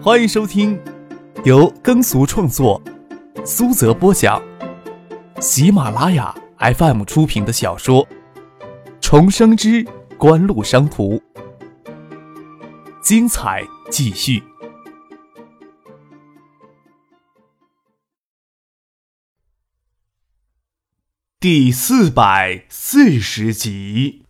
欢迎收听由耕俗创作、苏泽播讲、喜马拉雅 FM 出品的小说《重生之官路商途》，精彩继续，第四百四十集。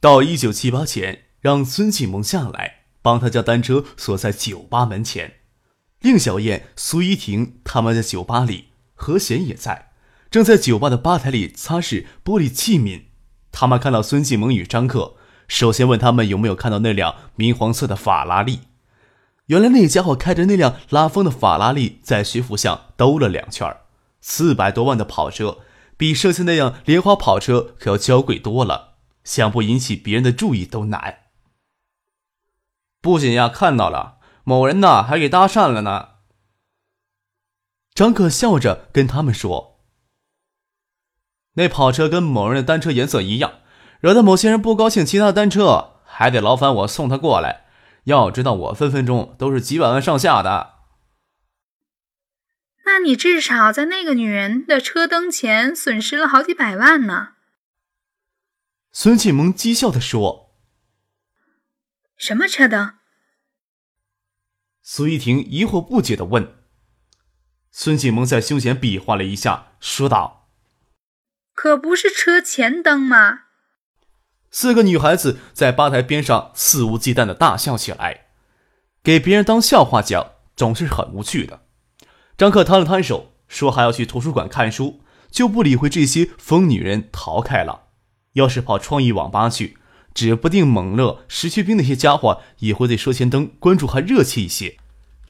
到一九七八前。让孙继萌下来，帮他将单车锁在酒吧门前。令小燕、苏依婷他们在酒吧里，何贤也在，正在酒吧的吧台里擦拭玻璃器皿。他们看到孙继萌与张克，首先问他们有没有看到那辆明黄色的法拉利。原来那家伙开着那辆拉风的法拉利在学府巷兜了两圈四百多万的跑车，比剩下那辆莲花跑车可要娇贵多了，想不引起别人的注意都难。不仅呀，看到了某人呢，还给搭讪了呢。张可笑着跟他们说：“那跑车跟某人的单车颜色一样，惹得某些人不高兴，骑他的单车还得劳烦我送他过来。要知道，我分分钟都是几百万上下的。那你至少在那个女人的车灯前损失了好几百万呢。”孙启蒙讥笑的说。什么车灯？苏依婷疑惑不解的问。孙启萌在胸前比划了一下，说道：“可不是车前灯吗？”四个女孩子在吧台边上肆无忌惮的大笑起来。给别人当笑话讲，总是很无趣的。张克摊了摊手，说还要去图书馆看书，就不理会这些疯女人，逃开了。要是跑创意网吧去。指不定蒙乐、石学兵那些家伙也会对车前灯关注还热切一些。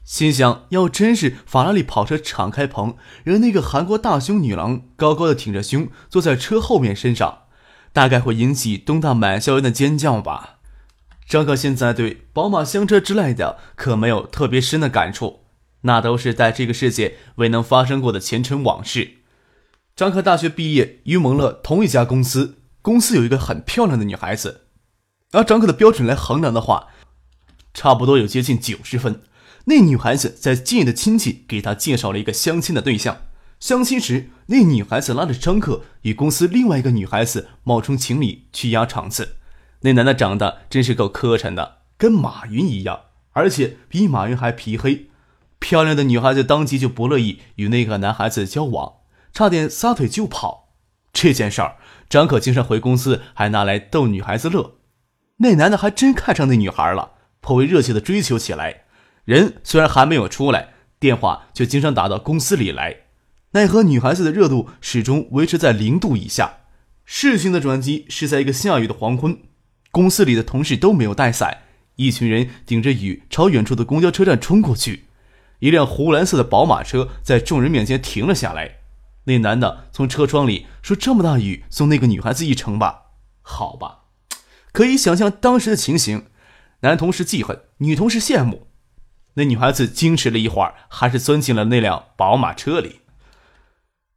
心想，要真是法拉利跑车敞开棚，让那个韩国大胸女郎高高的挺着胸坐在车后面身上，大概会引起东大满校园的尖叫吧。张克现在对宝马香车之类的可没有特别深的感触，那都是在这个世界未能发生过的前尘往事。张克大学毕业与蒙乐同一家公司，公司有一个很漂亮的女孩子。拿张克的标准来衡量的话，差不多有接近九十分。那女孩子在近的亲戚给她介绍了一个相亲的对象。相亲时，那女孩子拉着张克与公司另外一个女孩子冒充情侣去压场子。那男的长得真是够磕碜的，跟马云一样，而且比马云还皮黑。漂亮的女孩子当即就不乐意与那个男孩子交往，差点撒腿就跑。这件事儿，张可经常回公司，还拿来逗女孩子乐。那男的还真看上那女孩了，颇为热切的追求起来。人虽然还没有出来，电话却经常打到公司里来。奈何女孩子的热度始终维持在零度以下。事情的转机是在一个下雨的黄昏，公司里的同事都没有带伞，一群人顶着雨朝远处的公交车站冲过去。一辆湖蓝色的宝马车在众人面前停了下来。那男的从车窗里说：“这么大雨，送那个女孩子一程吧。”好吧。可以想象当时的情形，男同事记恨，女同事羡慕。那女孩子矜持了一会儿，还是钻进了那辆宝马车里。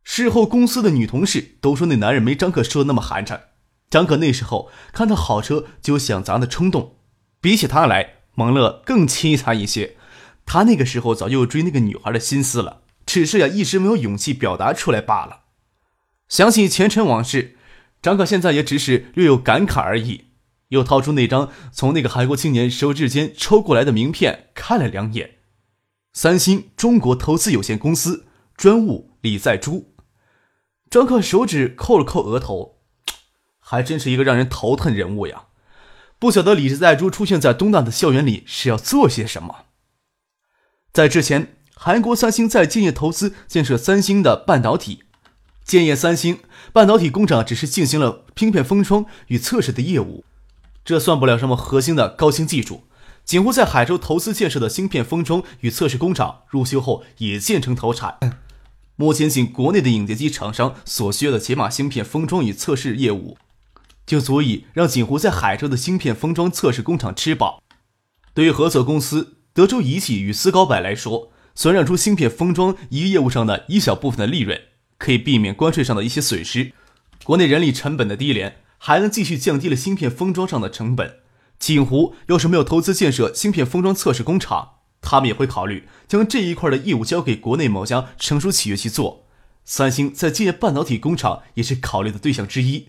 事后，公司的女同事都说那男人没张可说的那么寒碜。张可那时候看到好车就想砸的冲动，比起他来，蒙乐更凄惨一些。他那个时候早就有追那个女孩的心思了，只是呀一直没有勇气表达出来罢了。想起前尘往事，张可现在也只是略有感慨而已。又掏出那张从那个韩国青年手指间抽过来的名片，看了两眼。三星中国投资有限公司专务李在洙。张克手指扣了扣额头，还真是一个让人头疼人物呀。不晓得李在洙出现在东大的校园里是要做些什么。在之前，韩国三星在建业投资建设三星的半导体，建业三星半导体工厂只是进行了芯片封装与测试的业务。这算不了什么核心的高新技术。锦湖在海州投资建设的芯片封装与测试工厂入修后也建成投产。目前仅国内的影碟机厂商所需要的解码芯片封装与测试业务，就足以让锦湖在海州的芯片封装测试工厂吃饱。对于合作公司德州仪器与思高柏来说，虽让出芯片封装一个业务上的一小部分的利润，可以避免关税上的一些损失，国内人力成本的低廉。还能继续降低了芯片封装上的成本，锦湖要是没有投资建设芯片封装测试工厂，他们也会考虑将这一块的业务交给国内某家成熟企业去做。三星在建半导体工厂也是考虑的对象之一。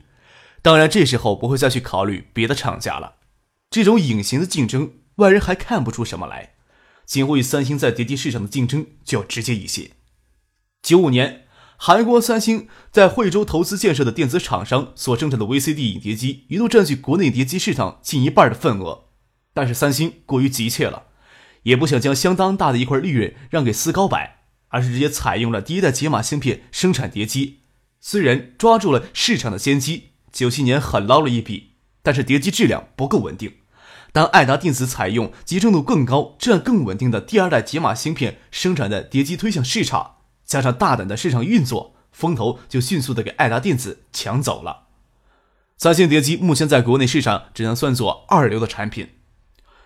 当然，这时候不会再去考虑别的厂家了。这种隐形的竞争，外人还看不出什么来。锦湖与三星在碟机市场的竞争就要直接一些。九五年，韩国三星在惠州投资建设的电子厂商所生产的 VCD 影碟机一度占据国内碟机市场近一半的份额，但是三星过于急切了，也不想将相当大的一块利润让给思高柏，而是直接采用了第一代解码芯片生产碟机。虽然抓住了市场的先机，九七年狠捞了一笔，但是碟机质量不够稳定。当爱达电子采用集成度更高、质量更稳定的第二代解码芯片生产的碟机推向市场，加上大胆的市场运作，风头就迅速的给爱达电子抢走了。三星碟机目前在国内市场只能算作二流的产品。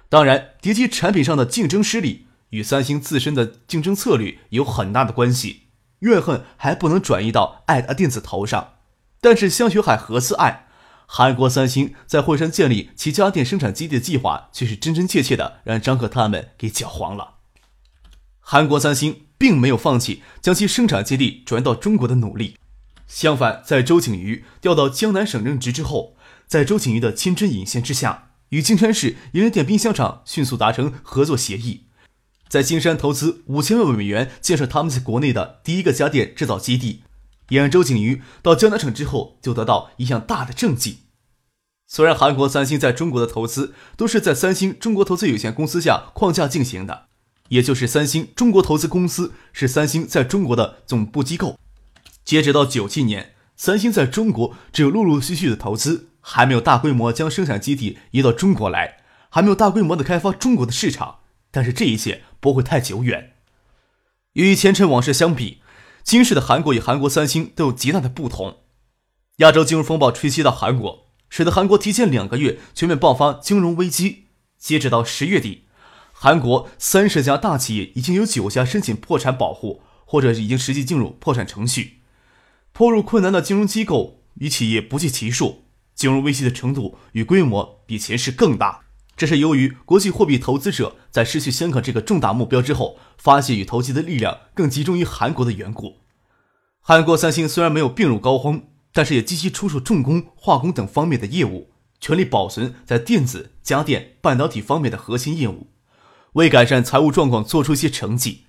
当然，碟机产品上的竞争失利与三星自身的竞争策略有很大的关系，怨恨还不能转移到爱达电子头上。但是香雪海合资案。韩国三星在惠山建立其家电生产基地的计划，却是真真切切的让张克他们给搅黄了。韩国三星并没有放弃将其生产基地转到中国的努力，相反，在周景瑜调到江南省任职之后，在周景瑜的亲针引线之下，与金山市银联电冰箱厂迅速达成合作协议，在金山投资五千万美元建设他们在国内的第一个家电制造基地。也让周景瑜到江南省之后就得到一项大的政绩。虽然韩国三星在中国的投资都是在三星中国投资有限公司下框架进行的，也就是三星中国投资公司是三星在中国的总部机构。截止到九七年，三星在中国只有陆陆续续的投资，还没有大规模将生产基地移到中国来，还没有大规模的开发中国的市场。但是这一切不会太久远。与前尘往事相比。今世的韩国与韩国三星都有极大的不同。亚洲金融风暴吹袭到韩国，使得韩国提前两个月全面爆发金融危机。截止到十月底，韩国三十家大企业已经有九家申请破产保护，或者已经实际进入破产程序。迫入困难的金融机构与企业不计其数，金融危机的程度与规模比前世更大。这是由于国际货币投资者在失去香港这个重大目标之后，发现与投机的力量更集中于韩国的缘故。韩国三星虽然没有病入膏肓，但是也积极出售重工、化工等方面的业务，全力保存在电子、家电、半导体方面的核心业务，为改善财务状况做出一些成绩。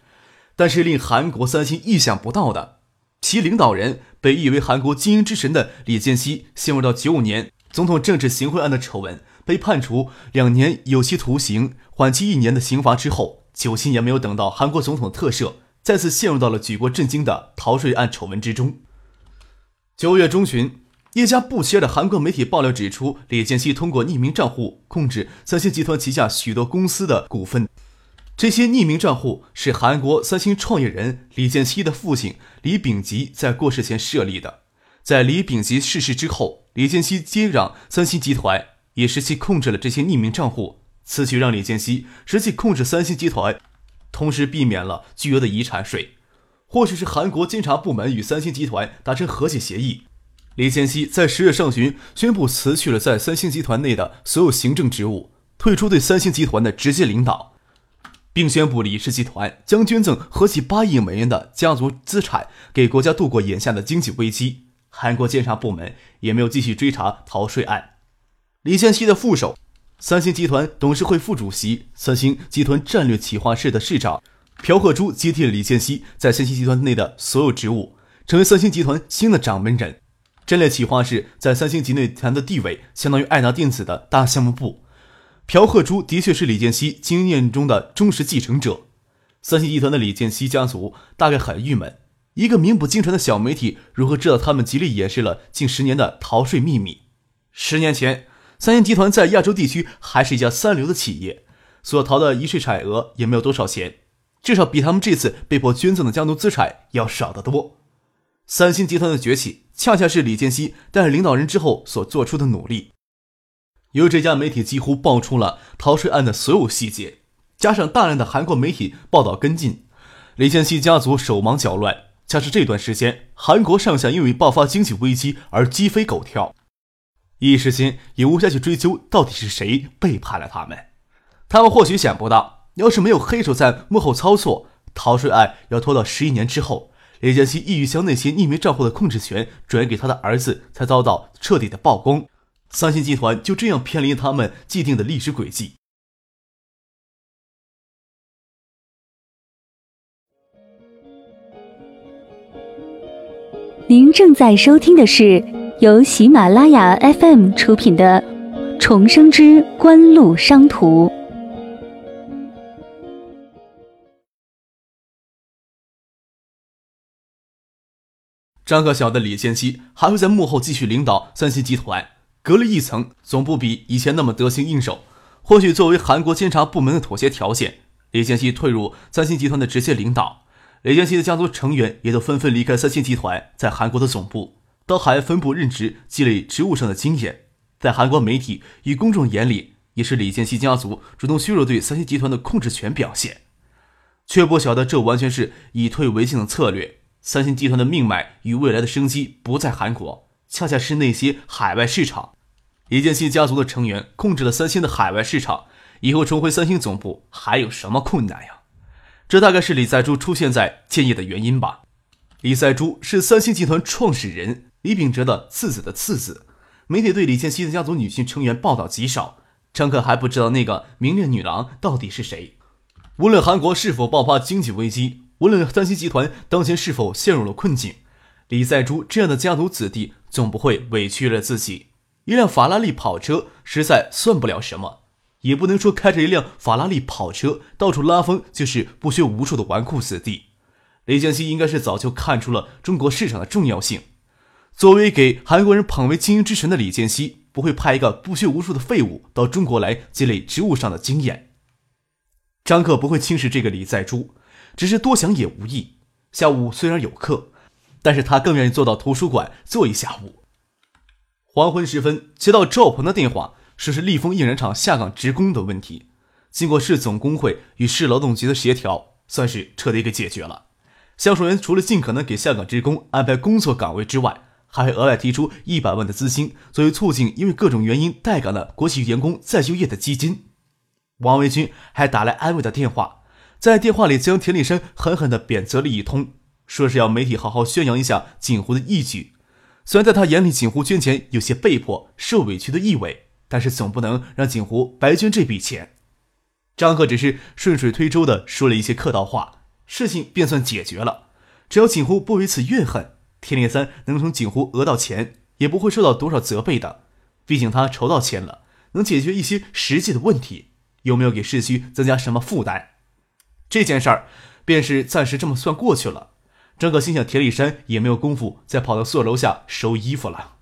但是令韩国三星意想不到的，其领导人被誉为韩国精英之神的李健熙，陷入到九五年总统政治行贿案的丑闻。被判处两年有期徒刑，缓期一年的刑罚之后，九七年没有等到韩国总统特赦，再次陷入到了举国震惊的逃税案丑闻之中。九月中旬，一家不起眼的韩国媒体爆料指出，李健熙通过匿名账户控制三星集团旗下许多公司的股份。这些匿名账户是韩国三星创业人李健熙的父亲李秉吉在过世前设立的。在李秉吉逝世之后，李健熙接掌三星集团。也实际控制了这些匿名账户，此举让李健熙实际控制三星集团，同时避免了巨额的遗产税。或许是韩国监察部门与三星集团达成和解协议，李健熙在十月上旬宣布辞去了在三星集团内的所有行政职务，退出对三星集团的直接领导，并宣布李氏集团将捐赠合计八亿美元的家族资产给国家度过眼下的经济危机。韩国监察部门也没有继续追查逃税案。李健熙的副手，三星集团董事会副主席、三星集团战略企划室的室长朴赫珠接替了李健熙在三星集团内的所有职务，成为三星集团新的掌门人。战略企划室在三星集团的地位相当于爱达电子的大项目部。朴赫珠的确是李健熙经验中的忠实继承者。三星集团的李健熙家族大概很郁闷：一个名不经传的小媒体如何知道他们极力掩饰了近十年的逃税秘密？十年前。三星集团在亚洲地区还是一家三流的企业，所逃的遗税产额也没有多少钱，至少比他们这次被迫捐赠的家族资产要少得多。三星集团的崛起，恰恰是李健熙担任领导人之后所做出的努力。由于这家媒体几乎爆出了逃税案的所有细节，加上大量的韩国媒体报道跟进，李健熙家族手忙脚乱。加上这段时间，韩国上下因为爆发经济危机而鸡飞狗跳。一时间也无暇去追究到底是谁背叛了他们。他们或许想不到，要是没有黑手在幕后操作，逃税案要拖到十一年之后。李建熙意欲将那些匿名账户的控制权转给他的儿子，才遭到彻底的曝光。三星集团就这样偏离他们既定的历史轨迹。您正在收听的是由喜马拉雅 FM 出品的《重生之官路商途》。张克晓得李建熙还会在幕后继续领导三星集团，隔了一层，总不比以前那么得心应手。或许作为韩国监察部门的妥协条件，李建熙退入三星集团的直接领导。李建熙的家族成员也都纷纷离开三星集团，在韩国的总部到海外分部任职，积累职务上的经验。在韩国媒体与公众眼里，也是李建熙家族主动削弱对三星集团的控制权表现，却不晓得这完全是以退为进的策略。三星集团的命脉与未来的生机不在韩国，恰恰是那些海外市场。李建熙家族的成员控制了三星的海外市场，以后重回三星总部还有什么困难呀？这大概是李在洙出现在建业的原因吧。李在洙是三星集团创始人李秉哲的次子的次子。媒体对李建熙的家族女性成员报道极少，张克还不知道那个明恋女郎到底是谁。无论韩国是否爆发经济危机，无论三星集团当前是否陷入了困境，李在洙这样的家族子弟总不会委屈了自己。一辆法拉利跑车实在算不了什么。也不能说开着一辆法拉利跑车到处拉风就是不学无术的纨绔子弟。李建熙应该是早就看出了中国市场的重要性。作为给韩国人捧为经营之神的李建熙，不会派一个不学无术的废物到中国来积累职务上的经验。张克不会轻视这个李在洙，只是多想也无益。下午虽然有课，但是他更愿意坐到图书馆坐一下午。黄昏时分，接到赵鹏的电话。说是立丰印染厂下岗职工的问题，经过市总工会与市劳动局的协调，算是彻底给解决了。销售员除了尽可能给下岗职工安排工作岗位之外，还会额外提出一百万的资金，作为促进因为各种原因待岗的国企员工再就业的基金。王维军还打来安慰的电话，在电话里将田立山狠狠地贬责了一通，说是要媒体好好宣扬一下锦湖的义举。虽然在他眼里，锦湖捐钱有些被迫、受委屈的意味。但是总不能让景湖白捐这笔钱。张克只是顺水推舟的说了一些客套话，事情便算解决了。只要景湖不为此怨恨，田连三能从景湖讹到钱，也不会受到多少责备的。毕竟他筹到钱了，能解决一些实际的问题，有没有给市区增加什么负担？这件事儿便是暂时这么算过去了。张可心想，田里山也没有功夫再跑到宿舍楼下收衣服了。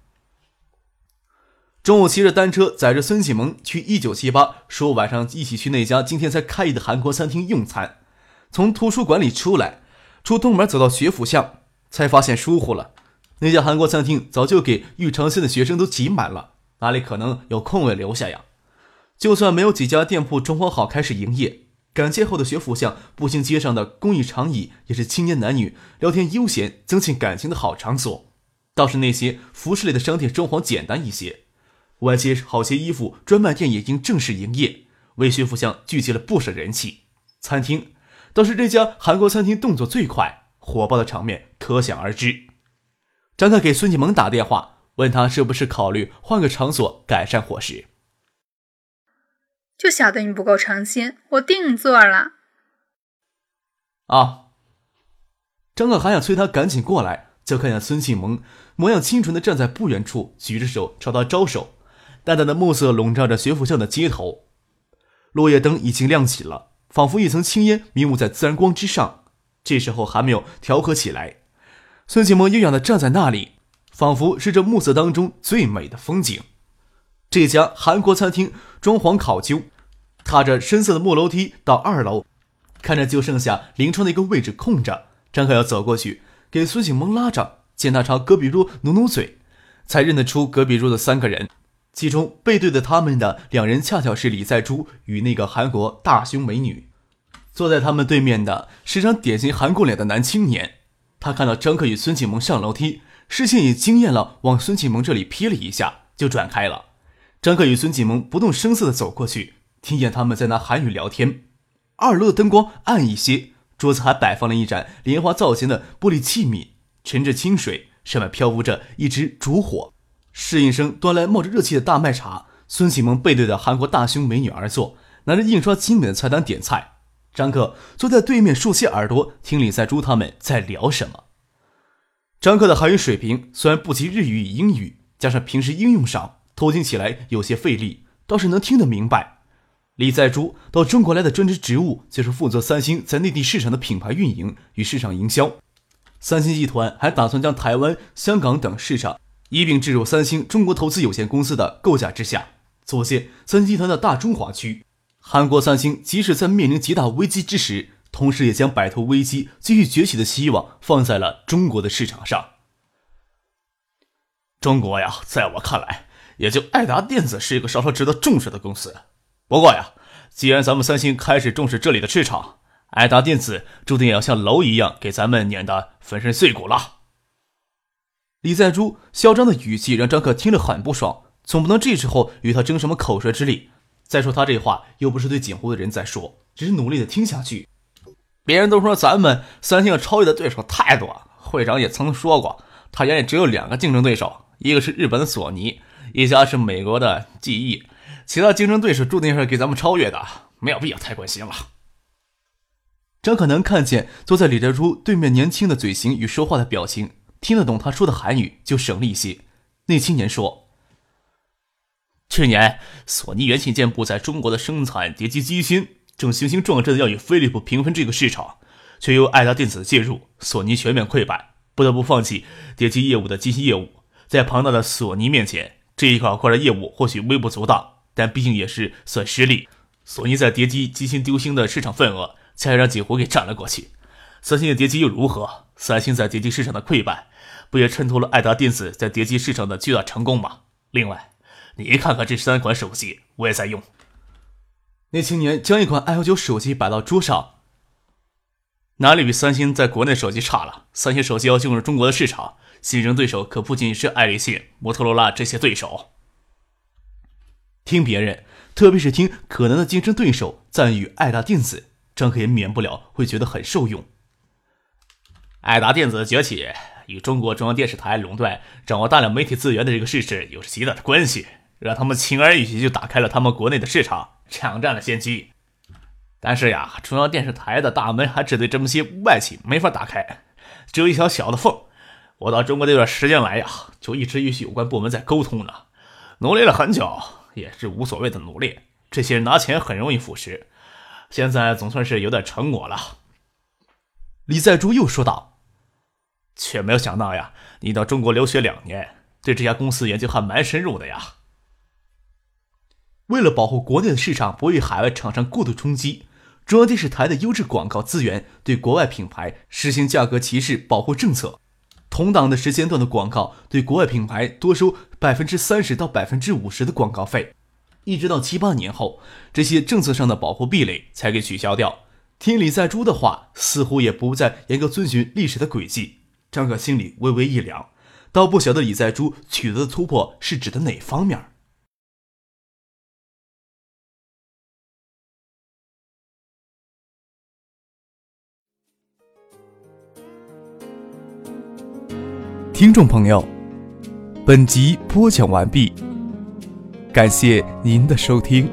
中午骑着单车载着孙启蒙去一九七八，说晚上一起去那家今天才开业的韩国餐厅用餐。从图书馆里出来，出东门走到学府巷，才发现疏忽了。那家韩国餐厅早就给玉长县的学生都挤满了，哪里可能有空位留下呀？就算没有几家店铺装潢好开始营业，改建后的学府巷步行街上的公益长椅也是青年男女聊天悠闲、增进感情的好场所。倒是那些服饰类的商店装潢简单一些。外街好些衣服专卖店已经正式营业，为学府巷聚集了不少人气。餐厅倒是这家韩国餐厅动作最快，火爆的场面可想而知。张克给孙启蒙打电话，问他是不是考虑换个场所改善伙食。就晓得你不够诚心，我定做了。啊！张克还想催他赶紧过来，就看见孙启萌模样清纯的站在不远处，举着手朝他招手。淡淡的暮色笼罩着学府巷的街头，落叶灯已经亮起了，仿佛一层青烟迷雾在自然光之上。这时候还没有调和起来。孙启萌优雅的站在那里，仿佛是这暮色当中最美的风景。这家韩国餐厅装潢考究，踏着深色的木楼梯到二楼，看着就剩下临窗的一个位置空着。张克要走过去给孙启萌拉着，见他朝隔壁桌努努嘴，才认得出隔壁桌的三个人。其中背对着他们的两人，恰巧是李在洙与那个韩国大胸美女。坐在他们对面的是张典型韩国脸的男青年。他看到张克与孙启萌上楼梯，视线也惊艳了，往孙启萌这里瞥了一下，就转开了。张克与孙启蒙不动声色地走过去，听见他们在拿韩语聊天。二楼的灯光暗一些，桌子还摆放了一盏莲花造型的玻璃器皿，沉着清水，上面漂浮着一只烛火。侍应生端来冒着热气的大麦茶。孙启蒙背对着韩国大胸美女而坐，拿着印刷精美的菜单点菜。张克坐在对面竖起耳朵听李在珠他们在聊什么。张克的韩语水平虽然不及日语与英语，加上平时应用上偷听起来有些费力，倒是能听得明白。李在珠到中国来的专职职务就是负责三星在内地市场的品牌运营与市场营销。三星集团还打算将台湾、香港等市场一并置入三星中国投资有限公司的构架之下，组建三星集团的大中华区。韩国三星即使在面临极大危机之时，同时也将摆脱危机、继续崛起的希望放在了中国的市场上。中国呀，在我看来，也就爱达电子是一个稍稍值得重视的公司。不过呀，既然咱们三星开始重视这里的市场，爱达电子注定也要像蝼蚁一样给咱们碾得粉身碎骨了。李在珠嚣张的语气让张克听了很不爽，总不能这时候与他争什么口舌之力。再说他这话又不是对锦湖的人在说，只是努力的听下去。别人都说咱们三星要超越的对手太多，会长也曾说过，他眼里只有两个竞争对手，一个是日本的索尼，一家是美国的 GE。其他竞争对手注定是给咱们超越的，没有必要太关心了。张可能看见坐在李哲珠对面年轻的嘴型与说话的表情，听得懂他说的韩语就省力些。那青年说：“去年索尼元器件部在中国的生产叠机机芯，正雄心壮志的要与飞利浦平分这个市场，却由爱达电子介入，索尼全面溃败，不得不放弃叠机业务的机芯业务。在庞大的索尼面前，这一块块的业务或许微不足道。”但毕竟也是算实力。索尼在叠机机芯丢星的市场份额，才让锦湖给占了过去。三星的叠机又如何？三星在叠机市场的溃败，不也衬托了爱达电子在叠机市场的巨大成功吗？另外，你看看这三款手机，我也在用。那青年将一款 i 九手机摆到桌上，哪里比三星在国内手机差了？三星手机要进入中国的市场，竞争对手可不仅是爱立信、摩托罗拉这些对手。听别人，特别是听可能的竞争对手赞誉爱达电子，张可也免不了会觉得很受用。爱达电子的崛起与中国中央电视台垄断、掌握大量媒体资源的这个事实有着极大的关系，让他们轻而易举就打开了他们国内的市场，抢占了先机。但是呀，中央电视台的大门还只对这么些外企没法打开，只有一条小的缝。我到中国这段时间来呀，就一直与有关部门在沟通呢，努力了很久。也是无所谓的努力，这些人拿钱很容易腐蚀，现在总算是有点成果了。李在珠又说道：“却没有想到呀，你到中国留学两年，对这家公司研究还蛮深入的呀。”为了保护国内的市场不与海外厂商过度冲击，中央电视台的优质广告资源对国外品牌实行价格歧视保护政策。同档的时间段的广告，对国外品牌多收百分之三十到百分之五十的广告费，一直到七八年后，这些政策上的保护壁垒才给取消掉。听李在珠的话，似乎也不再严格遵循历史的轨迹。张可心里微微一凉，倒不晓得李在珠取得的突破是指的哪方面。听众朋友，本集播讲完毕，感谢您的收听。